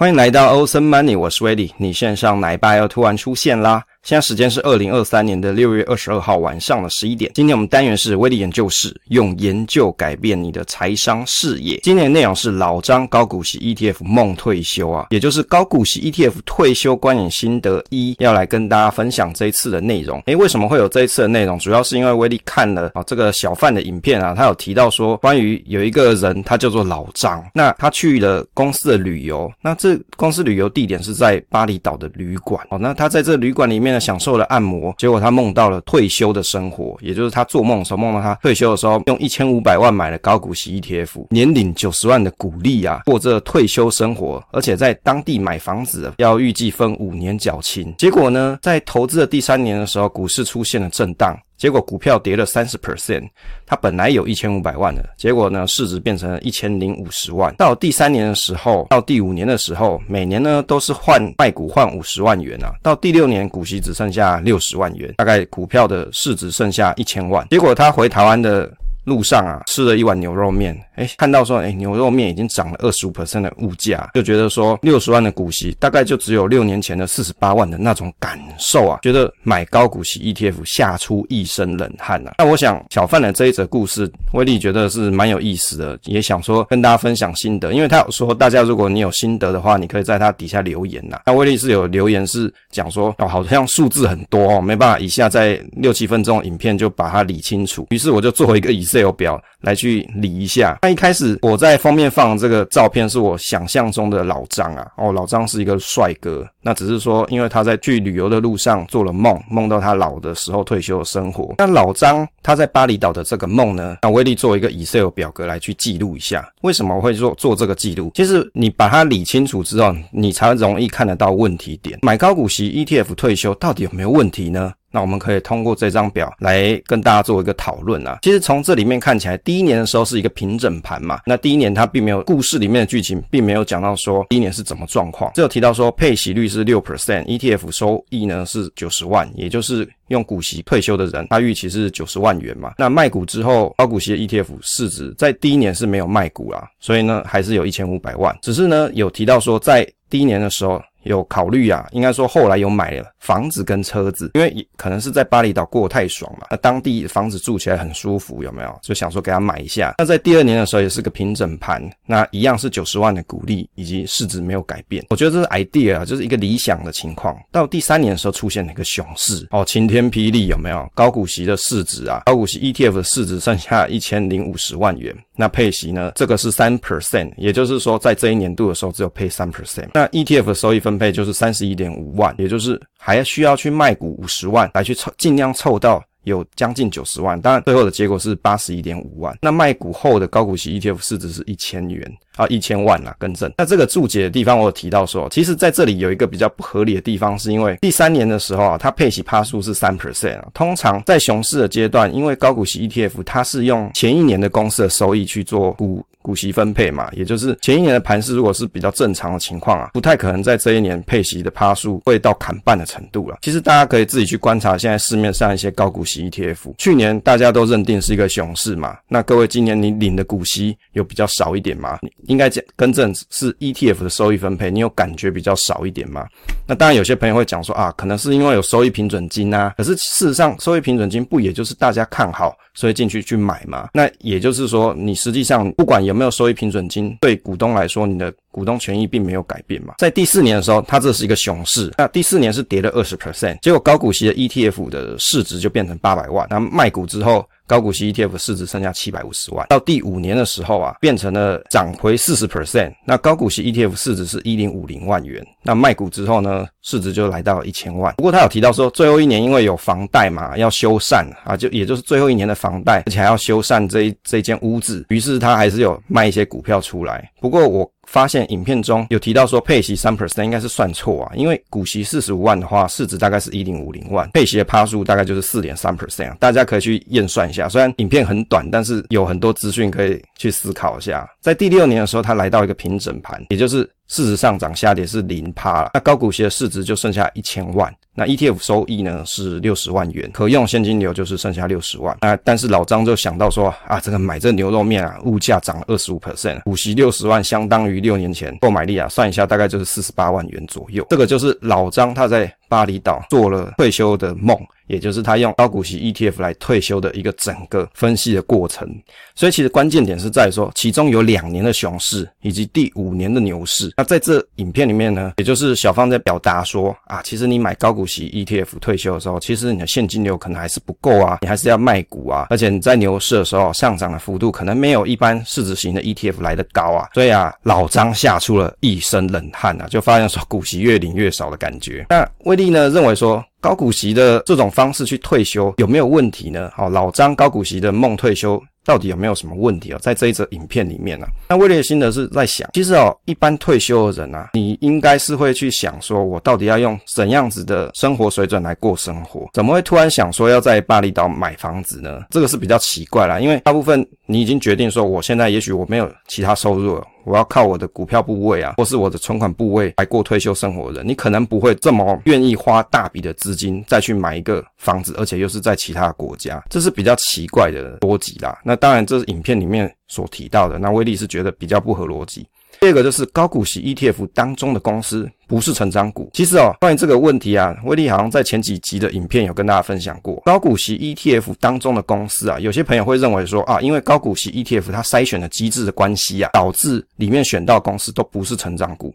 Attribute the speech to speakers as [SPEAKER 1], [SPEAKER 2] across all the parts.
[SPEAKER 1] 欢迎来到欧森 Money，我是 w e d y。你线上奶爸又突然出现啦！现在时间是二零二三年的六月二十二号晚上的十一点。今天我们单元是威力研究室，用研究改变你的财商视野。今天的内容是老张高股息 ETF 梦退休啊，也就是高股息 ETF 退休观影心得一，要来跟大家分享这一次的内容。诶，为什么会有这一次的内容？主要是因为威力看了啊这个小范的影片啊，他有提到说，关于有一个人，他叫做老张，那他去了公司的旅游，那这公司旅游地点是在巴厘岛的旅馆哦。那他在这旅馆里面呢，享受了按摩，结果他梦到了退休的生活，也就是他做梦的时候梦到他退休的时候，用一千五百万买了高股息 ETF，年领九十万的股利啊，过着退休生活，而且在当地买房子，要预计分五年缴清。结果呢，在投资的第三年的时候，股市出现了震荡。结果股票跌了三十 percent，他本来有一千五百万的，结果呢，市值变成了一千零五十万。到第三年的时候，到第五年的时候，每年呢都是换卖股换五十万元啊。到第六年股息只剩下六十万元，大概股票的市值剩下一千万。结果他回台湾的。路上啊，吃了一碗牛肉面，哎，看到说，哎，牛肉面已经涨了二十五 percent 的物价，就觉得说六十万的股息大概就只有六年前的四十八万的那种感受啊，觉得买高股息 ETF 吓出一身冷汗呐。那我想小范的这一则故事，威力觉得是蛮有意思的，也想说跟大家分享心得，因为他有说，大家如果你有心得的话，你可以在他底下留言呐。那威力是有留言是讲说，哦，好像数字很多哦，没办法，以下在六七分钟影片就把它理清楚。于是我就做一个以色列。Excel 表来去理一下。那一开始我在封面放的这个照片是我想象中的老张啊，哦，老张是一个帅哥。那只是说，因为他在去旅游的路上做了梦，梦到他老的时候退休的生活。那老张他在巴厘岛的这个梦呢，那威力做一个 Excel 表格来去记录一下。为什么我会做做这个记录？其实你把它理清楚之后，你才容易看得到问题点。买高股息 ETF 退休到底有没有问题呢？那我们可以通过这张表来跟大家做一个讨论啊。其实从这里面看起来，第一年的时候是一个平整盘嘛。那第一年它并没有故事里面的剧情，并没有讲到说第一年是怎么状况，只有提到说配息率是六 percent，ETF 收益呢是九十万，也就是用股息退休的人，他预期是九十万元嘛。那卖股之后，高股息的 ETF 市值在第一年是没有卖股啦，所以呢还是有一千五百万。只是呢有提到说在第一年的时候。有考虑啊，应该说后来有买了房子跟车子，因为可能是在巴厘岛过得太爽嘛，那当地房子住起来很舒服，有没有？就想说给他买一下。那在第二年的时候也是个平整盘，那一样是九十万的股利，以及市值没有改变。我觉得这是 idea 啊，就是一个理想的情况。到第三年的时候出现了一个熊市，哦，晴天霹雳，有没有？高股息的市值啊，高股息 ETF 的市值剩下一千零五十万元。那配息呢？这个是三 percent，也就是说在这一年度的时候只有配三 percent。那 ETF 的收益分分配就是三十一点五万，也就是还需要去卖股五十万来去凑，尽量凑到有将近九十万。当然最后的结果是八十一点五万。那卖股后的高股息 ETF 市值是一千元。啊，一千万啦，更正。那这个注解的地方，我有提到说，其实在这里有一个比较不合理的地方，是因为第三年的时候啊，它配息趴数是三 percent 啊。通常在熊市的阶段，因为高股息 ETF 它是用前一年的公司的收益去做股股息分配嘛，也就是前一年的盘势如果是比较正常的情况啊，不太可能在这一年配息的趴数会到砍半的程度了。其实大家可以自己去观察现在市面上一些高股息 ETF，去年大家都认定是一个熊市嘛，那各位今年你领的股息有比较少一点吗？应该讲更正是 ETF 的收益分配，你有感觉比较少一点吗？那当然有些朋友会讲说啊，可能是因为有收益平准金啊。可是事实上，收益平准金不也就是大家看好，所以进去去买吗？那也就是说，你实际上不管有没有收益平准金，对股东来说，你的股东权益并没有改变嘛。在第四年的时候，它这是一个熊市，那第四年是跌了二十 percent，结果高股息的 ETF 的市值就变成八百万，那卖股之后。高股息 ETF 市值剩下七百五十万，到第五年的时候啊，变成了涨回四十 percent。那高股息 ETF 市值是一零五零万元，那卖股之后呢，市值就来到一千万。不过他有提到说，最后一年因为有房贷嘛，要修缮啊，就也就是最后一年的房贷，而且还要修缮这一这间屋子，于是他还是有卖一些股票出来。不过我。发现影片中有提到说配息三 percent 应该是算错啊，因为股息四十五万的话，市值大概是一零五零万，配息的趴数大概就是四点三 percent，大家可以去验算一下。虽然影片很短，但是有很多资讯可以去思考一下。在第六年的时候，它来到一个平整盘，也就是市值上涨下跌是零趴了，那高股息的市值就剩下一千万。那 ETF 收益呢是六十万元，可用现金流就是剩下六十万。啊但是老张就想到说啊，这个买这牛肉面啊，物价涨了二十五 percent，股息六十万相当于六年前购买力啊，算一下大概就是四十八万元左右。这个就是老张他在巴厘岛做了退休的梦。也就是他用高股息 ETF 来退休的一个整个分析的过程，所以其实关键点是在说，其中有两年的熊市以及第五年的牛市。那在这影片里面呢，也就是小方在表达说啊，其实你买高股息 ETF 退休的时候，其实你的现金流可能还是不够啊，你还是要卖股啊，而且你在牛市的时候上涨的幅度可能没有一般市值型的 ETF 来得高啊。所以啊，老张吓出了一身冷汗啊，就发现说股息越领越少的感觉。那为利呢认为说。高股息的这种方式去退休有没有问题呢？好，老张高股息的梦退休到底有没有什么问题哦？在这一则影片里面呢、啊，那威利的心得是在想，其实哦，一般退休的人啊，你应该是会去想说，我到底要用怎样子的生活水准来过生活？怎么会突然想说要在巴厘岛买房子呢？这个是比较奇怪啦，因为大部分你已经决定说，我现在也许我没有其他收入了。我要靠我的股票部位啊，或是我的存款部位来过退休生活的人，你可能不会这么愿意花大笔的资金再去买一个房子，而且又是在其他国家，这是比较奇怪的逻辑啦。那当然，这是影片里面所提到的，那威利是觉得比较不合逻辑。第二个就是高股息 ETF 当中的公司不是成长股。其实哦，关于这个问题啊，威利好像在前几集的影片有跟大家分享过。高股息 ETF 当中的公司啊，有些朋友会认为说啊，因为高股息 ETF 它筛选的机制的关系啊，导致里面选到公司都不是成长股。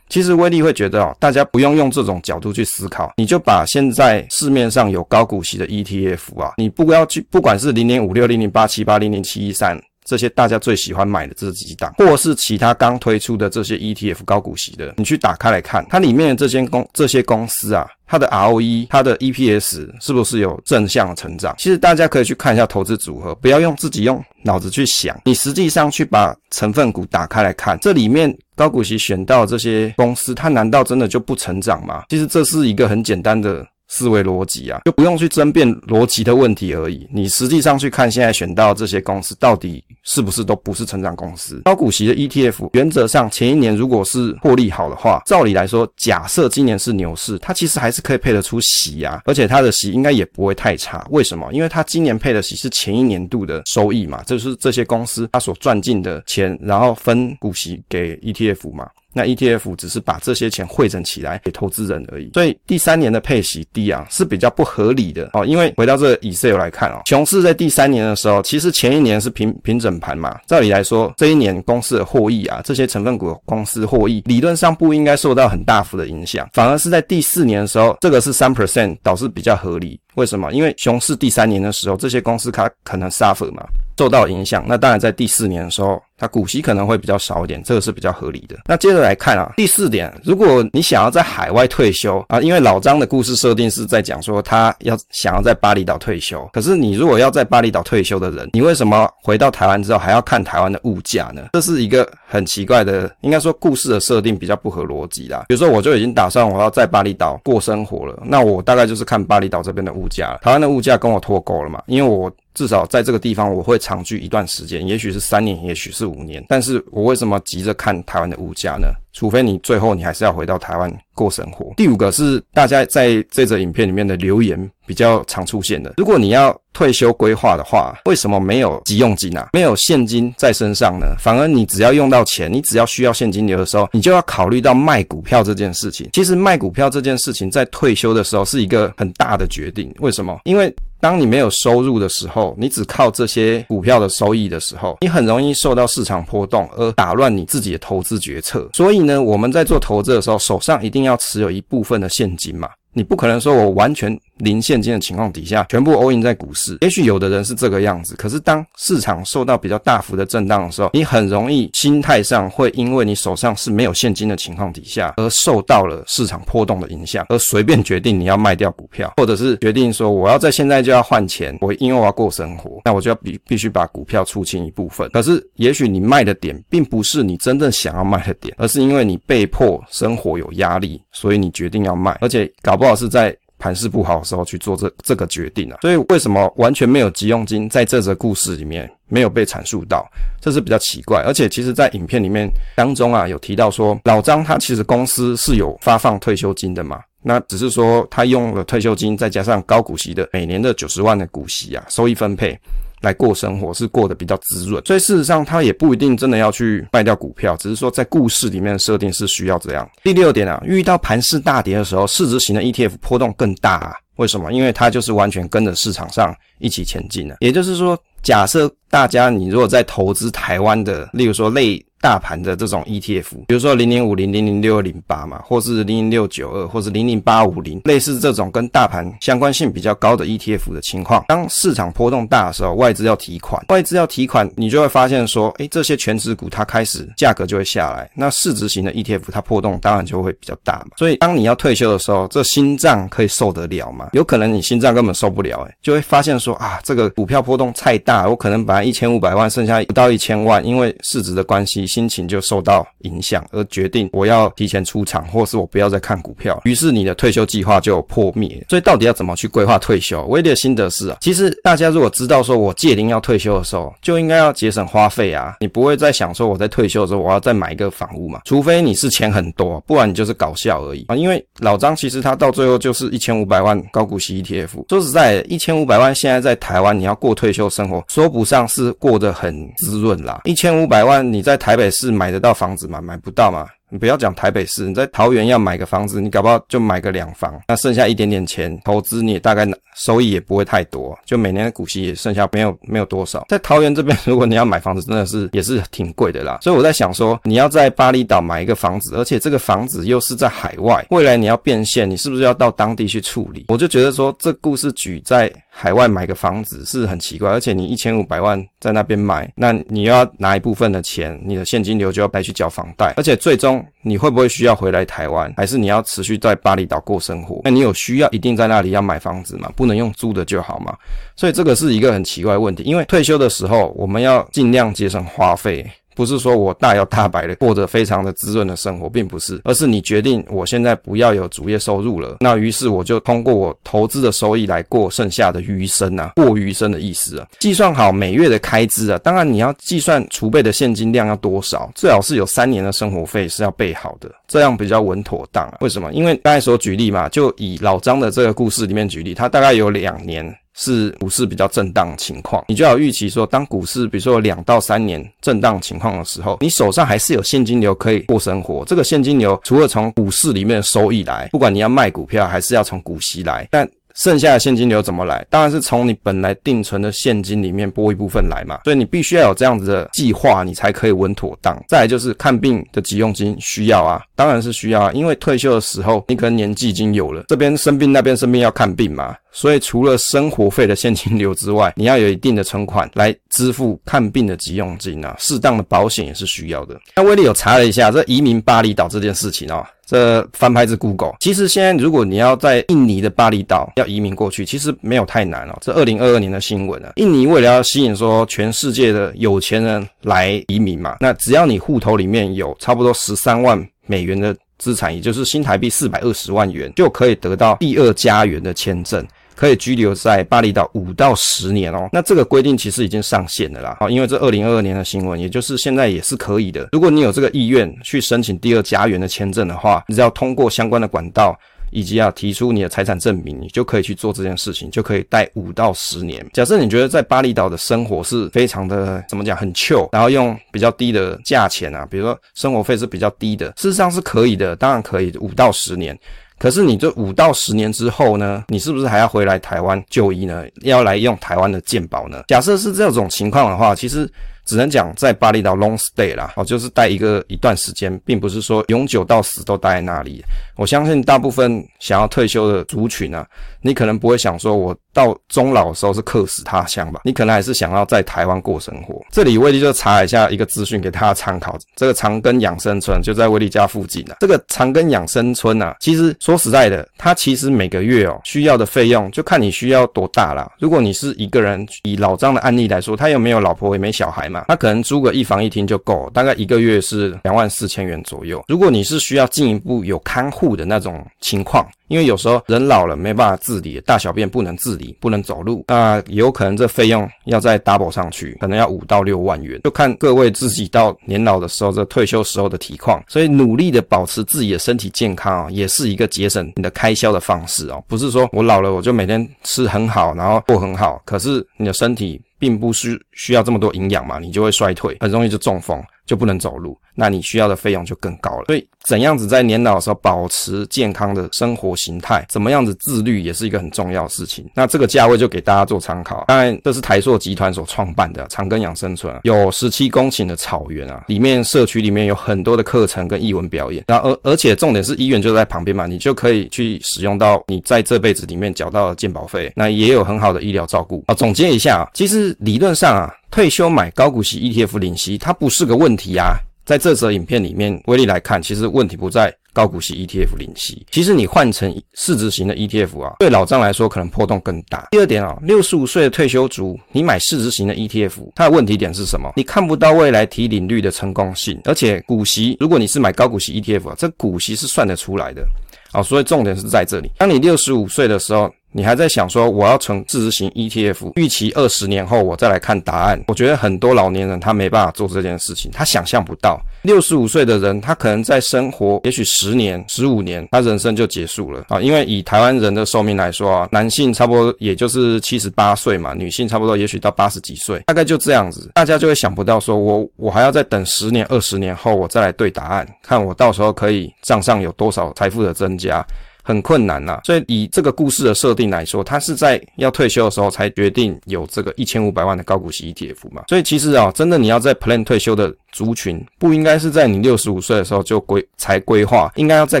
[SPEAKER 1] 其实威利会觉得哦，大家不用用这种角度去思考，你就把现在市面上有高股息的 ETF 啊，你不要去，不管是零零五六、零零八七八、零零七一三。这些大家最喜欢买的这几档，或是其他刚推出的这些 ETF 高股息的，你去打开来看，它里面的这些公这些公司啊，它的 ROE、它的 EPS 是不是有正向成长？其实大家可以去看一下投资组合，不要用自己用脑子去想，你实际上去把成分股打开来看，这里面高股息选到这些公司，它难道真的就不成长吗？其实这是一个很简单的。思维逻辑啊，就不用去争辩逻辑的问题而已。你实际上去看，现在选到这些公司到底是不是都不是成长公司？高股息的 ETF，原则上前一年如果是获利好的话，照理来说，假设今年是牛市，它其实还是可以配得出息啊，而且它的息应该也不会太差。为什么？因为它今年配的息是前一年度的收益嘛，就是这些公司它所赚进的钱，然后分股息给 ETF 嘛。那 ETF 只是把这些钱汇整起来给投资人而已，所以第三年的配息低啊是比较不合理的哦。因为回到这个 Excel 来看哦，熊市在第三年的时候，其实前一年是平平整盘嘛，照理来说这一年公司的获益啊，这些成分股公司获益理论上不应该受到很大幅的影响，反而是在第四年的时候，这个是三 percent 倒是比较合理。为什么？因为熊市第三年的时候，这些公司它可能 suffer 嘛，受到影响。那当然在第四年的时候，它股息可能会比较少一点，这个是比较合理的。那接着来看啊，第四点，如果你想要在海外退休啊，因为老张的故事设定是在讲说他要想要在巴厘岛退休，可是你如果要在巴厘岛退休的人，你为什么回到台湾之后还要看台湾的物价呢？这是一个很奇怪的，应该说故事的设定比较不合逻辑啦。比如说，我就已经打算我要在巴厘岛过生活了，那我大概就是看巴厘岛这边的物价，台湾的物价跟我脱钩了嘛，因为我。至少在这个地方，我会长居一段时间，也许是三年，也许是五年。但是我为什么急着看台湾的物价呢？除非你最后你还是要回到台湾过生活。第五个是大家在这则影片里面的留言比较常出现的。如果你要退休规划的话，为什么没有急用金啊？没有现金在身上呢？反而你只要用到钱，你只要需要现金流的时候，你就要考虑到卖股票这件事情。其实卖股票这件事情在退休的时候是一个很大的决定。为什么？因为当你没有收入的时候，你只靠这些股票的收益的时候，你很容易受到市场波动而打乱你自己的投资决策。所以呢，我们在做投资的时候，手上一定要持有一部分的现金嘛。你不可能说我完全零现金的情况底下，全部 all in 在股市。也许有的人是这个样子，可是当市场受到比较大幅的震荡的时候，你很容易心态上会因为你手上是没有现金的情况底下，而受到了市场波动的影响，而随便决定你要卖掉股票，或者是决定说我要在现在就要换钱，我因为我要过生活，那我就要必必须把股票出清一部分。可是也许你卖的点并不是你真正想要卖的点，而是因为你被迫生活有压力，所以你决定要卖，而且搞不。好是在盘势不好的时候去做这这个决定啊，所以为什么完全没有急用金在这则故事里面没有被阐述到，这是比较奇怪。而且其实，在影片里面当中啊，有提到说老张他其实公司是有发放退休金的嘛。那只是说他用了退休金，再加上高股息的每年的九十万的股息啊，收益分配。来过生活是过得比较滋润，所以事实上他也不一定真的要去卖掉股票，只是说在故事里面的设定是需要这样。第六点啊，遇到盘势大跌的时候，市值型的 ETF 波动更大啊，为什么？因为它就是完全跟着市场上一起前进的。也就是说，假设大家你如果在投资台湾的，例如说类。大盘的这种 ETF，比如说零零五零、零零六二零八嘛，或是零零六九二，或是零零八五零，类似这种跟大盘相关性比较高的 ETF 的情况，当市场波动大的时候，外资要提款，外资要提款，你就会发现说，诶，这些全值股它开始价格就会下来，那市值型的 ETF 它波动当然就会比较大嘛。所以当你要退休的时候，这心脏可以受得了吗？有可能你心脏根本受不了，诶，就会发现说啊，这个股票波动太大，我可能本来一千五百万剩下不到一千万，因为市值的关系。心情就受到影响，而决定我要提前出场，或是我不要再看股票，于是你的退休计划就破灭。所以到底要怎么去规划退休？威利的心得是啊，其实大家如果知道说我届龄要退休的时候，就应该要节省花费啊，你不会再想说我在退休的时候我要再买一个房屋嘛，除非你是钱很多，不然你就是搞笑而已啊。因为老张其实他到最后就是一千五百万高股息 ETF，说实在的，一千五百万现在在台湾你要过退休生活，说不上是过得很滋润啦。一千五百万你在台北。市买得到房子吗？买不到吗？你不要讲台北市，你在桃园要买个房子，你搞不好就买个两房，那剩下一点点钱投资，你也大概收益也不会太多，就每年的股息也剩下没有没有多少。在桃园这边，如果你要买房子，真的是也是挺贵的啦。所以我在想说，你要在巴厘岛买一个房子，而且这个房子又是在海外，未来你要变现，你是不是要到当地去处理？我就觉得说，这故事举在海外买个房子是很奇怪，而且你一千五百万在那边买，那你又要拿一部分的钱，你的现金流就要带去缴房贷，而且最终。你会不会需要回来台湾，还是你要持续在巴厘岛过生活？那你有需要一定在那里要买房子吗？不能用租的就好吗？所以这个是一个很奇怪的问题，因为退休的时候我们要尽量节省花费。不是说我大摇大摆的过着非常的滋润的生活，并不是，而是你决定我现在不要有主业收入了，那于是我就通过我投资的收益来过剩下的余生啊，过余生的意思啊，计算好每月的开支啊，当然你要计算储备的现金量要多少，最好是有三年的生活费是要备好的，这样比较稳妥当啊。为什么？因为刚才所举例嘛，就以老张的这个故事里面举例，他大概有两年。是股市比较震荡情况，你就要预期说，当股市比如说两到三年震荡情况的时候，你手上还是有现金流可以过生活。这个现金流除了从股市里面收益来，不管你要卖股票还是要从股息来，但剩下的现金流怎么来？当然是从你本来定存的现金里面拨一部分来嘛。所以你必须要有这样子的计划，你才可以稳妥当。再来就是看病的急用金需要啊，当然是需要啊，因为退休的时候你可能年纪已经有了，这边生病那边生病要看病嘛。所以，除了生活费的现金流之外，你要有一定的存款来支付看病的急用金啊。适当的保险也是需要的。那威利有查了一下，这移民巴厘岛这件事情哦，这翻拍自 Google。其实现在如果你要在印尼的巴厘岛要移民过去，其实没有太难哦。这二零二二年的新闻啊，印尼为了要吸引说全世界的有钱人来移民嘛，那只要你户头里面有差不多十三万美元的资产，也就是新台币四百二十万元，就可以得到第二家园的签证。可以居留在巴厘岛五到十年哦，那这个规定其实已经上线了啦。好，因为这二零二二年的新闻，也就是现在也是可以的。如果你有这个意愿去申请第二家园的签证的话，你只要通过相关的管道，以及要提出你的财产证明，你就可以去做这件事情，就可以待五到十年。假设你觉得在巴厘岛的生活是非常的怎么讲，很 chill，然后用比较低的价钱啊，比如说生活费是比较低的，事实上是可以的，当然可以五到十年。可是你这五到十年之后呢，你是不是还要回来台湾就医呢？要来用台湾的健保呢？假设是这种情况的话，其实。只能讲在巴厘岛 long stay 啦，哦，就是待一个一段时间，并不是说永久到死都待在那里。我相信大部分想要退休的族群啊，你可能不会想说，我到终老的时候是客死他乡吧？你可能还是想要在台湾过生活。这里威利就查一下一个资讯给大家参考，这个长庚养生村就在威利家附近啊。这个长庚养生村啊，其实说实在的，它其实每个月哦需要的费用就看你需要多大啦。如果你是一个人，以老张的案例来说，他又没有老婆也没小孩。嘛，他可能租个一房一厅就够，大概一个月是两万四千元左右。如果你是需要进一步有看护的那种情况，因为有时候人老了没办法自理，大小便不能自理，不能走路，那有可能这费用要再 double 上去，可能要五到六万元，就看各位自己到年老的时候，这退休时候的体况。所以努力的保持自己的身体健康啊，也是一个节省你的开销的方式哦。不是说我老了我就每天吃很好，然后过很好，可是你的身体并不是需要这么多营养嘛，你就会衰退，很容易就中风。就不能走路，那你需要的费用就更高了。所以，怎样子在年老的时候保持健康的生活形态，怎么样子自律，也是一个很重要的事情。那这个价位就给大家做参考。当然，这是台塑集团所创办的长庚养生村，有十七公顷的草原啊，里面社区里面有很多的课程跟艺文表演。然后，而而且重点是医院就在旁边嘛，你就可以去使用到你在这辈子里面缴到的健保费，那也有很好的医疗照顾。啊，总结一下啊，其实理论上啊。退休买高股息 ETF 领息，它不是个问题啊。在这则影片里面，威力来看，其实问题不在高股息 ETF 领息。其实你换成市值型的 ETF 啊，对老张来说可能波动更大。第二点啊，六十五岁的退休族，你买市值型的 ETF，它的问题点是什么？你看不到未来提领率的成功性，而且股息，如果你是买高股息 ETF 啊，这股息是算得出来的。好，所以重点是在这里。当你六十五岁的时候，你还在想说我要存自执型 ETF，预期二十年后我再来看答案。我觉得很多老年人他没办法做这件事情，他想象不到六十五岁的人，他可能在生活也许十年、十五年，他人生就结束了啊。因为以台湾人的寿命来说啊，男性差不多也就是七十八岁嘛，女性差不多也许到八十几岁，大概就这样子。大家就会想不到说我我还要再等十年、二十年后我再来对答案，看我到时候可以账上有多少财富的增加。很困难呐、所以以这个故事的设定来说，他是在要退休的时候才决定有这个一千五百万的高股息 ETF 嘛。所以其实啊，真的你要在 plan 退休的族群，不应该是在你六十五岁的时候就规才规划，应该要在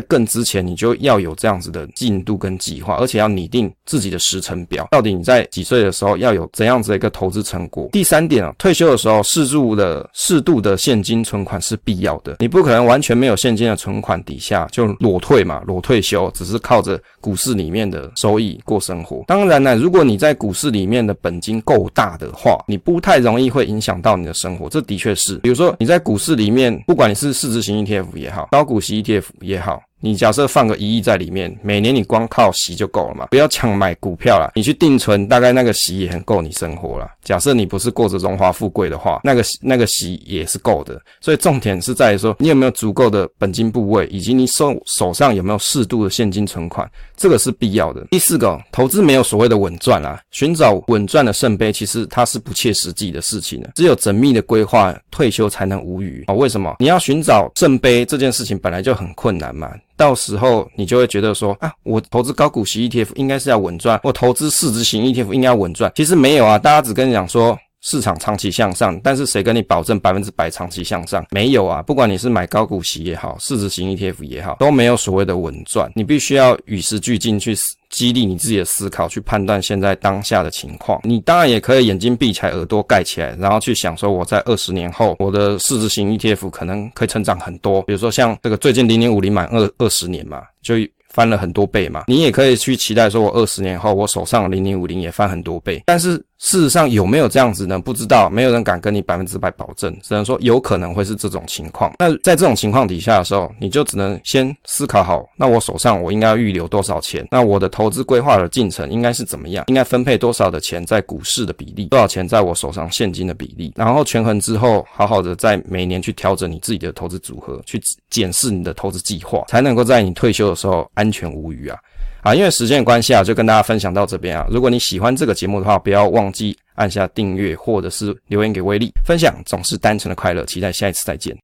[SPEAKER 1] 更之前你就要有这样子的进度跟计划，而且要拟定自己的时程表，到底你在几岁的时候要有怎样子的一个投资成果。第三点啊，退休的时候适度的适度的现金存款是必要的，你不可能完全没有现金的存款底下就裸退嘛，裸退休只是。是靠着股市里面的收益过生活。当然呢，如果你在股市里面的本金够大的话，你不太容易会影响到你的生活。这的确是，比如说你在股市里面，不管你是市值型 ETF 也好，高股息 ETF 也好。你假设放个一亿在里面，每年你光靠息就够了嘛，不要抢买股票啦，你去定存，大概那个息也很够你生活了。假设你不是过着荣华富贵的话，那个那个息也是够的。所以重点是在于说，你有没有足够的本金部位，以及你手手上有没有适度的现金存款，这个是必要的。第四个，投资没有所谓的稳赚啦，寻找稳赚的圣杯，其实它是不切实际的事情的。只有缜密的规划，退休才能无虞啊。为什么？你要寻找圣杯这件事情本来就很困难嘛。到时候你就会觉得说啊，我投资高股息 ETF 应该是要稳赚，我投资市值型 ETF 应该要稳赚。其实没有啊，大家只跟你讲说市场长期向上，但是谁跟你保证百分之百长期向上？没有啊，不管你是买高股息也好，市值型 ETF 也好，都没有所谓的稳赚。你必须要与时俱进去。激励你自己的思考，去判断现在当下的情况。你当然也可以眼睛闭起来，耳朵盖起来，然后去想说，我在二十年后，我的市值型 ETF 可能可以成长很多。比如说像这个最近零零五零满二二十年嘛，就。翻了很多倍嘛，你也可以去期待说，我二十年后我手上零零五零也翻很多倍。但是事实上有没有这样子呢？不知道，没有人敢跟你百分之百保证，只能说有可能会是这种情况。那在这种情况底下的时候，你就只能先思考好，那我手上我应该要预留多少钱？那我的投资规划的进程应该是怎么样？应该分配多少的钱在股市的比例？多少钱在我手上现金的比例？然后权衡之后，好好的在每年去调整你自己的投资组合，去检视你的投资计划，才能够在你退休的时候安全无虞啊！啊，因为时间的关系啊，就跟大家分享到这边啊。如果你喜欢这个节目的话，不要忘记按下订阅或者是留言给威力。分享总是单纯的快乐，期待下一次再见。